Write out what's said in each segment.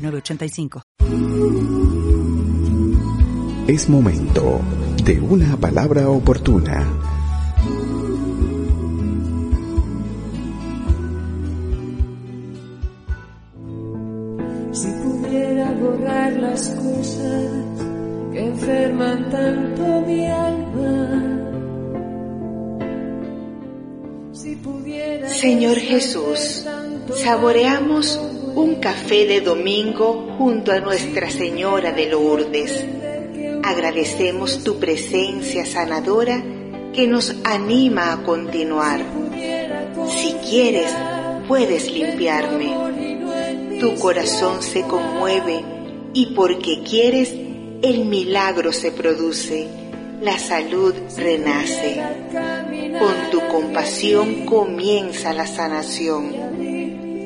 906985. Es momento de una palabra oportuna. Si pudiera borrar las cosas que enferman tanto mi alma. Si pudiera Señor Jesús, saboreamos un café de domingo junto a Nuestra Señora de Lourdes. Agradecemos tu presencia sanadora que nos anima a continuar. Si quieres, puedes limpiarme. Tu corazón se conmueve y porque quieres, el milagro se produce, la salud renace. Con tu compasión comienza la sanación.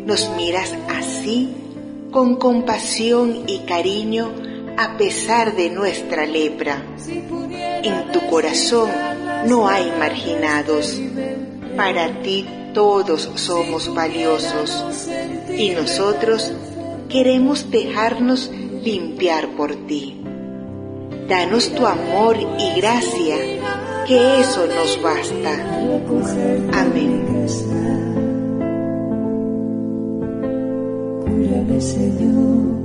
Nos miras así, con compasión y cariño, a pesar de nuestra lepra. En tu corazón no hay marginados. Para ti todos somos valiosos y nosotros queremos dejarnos limpiar por ti. Danos tu amor y gracia, que eso nos basta. Amén. Cúrame, Señor,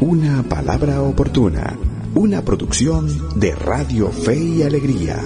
Una palabra oportuna. Una producción de Radio Fe y Alegría.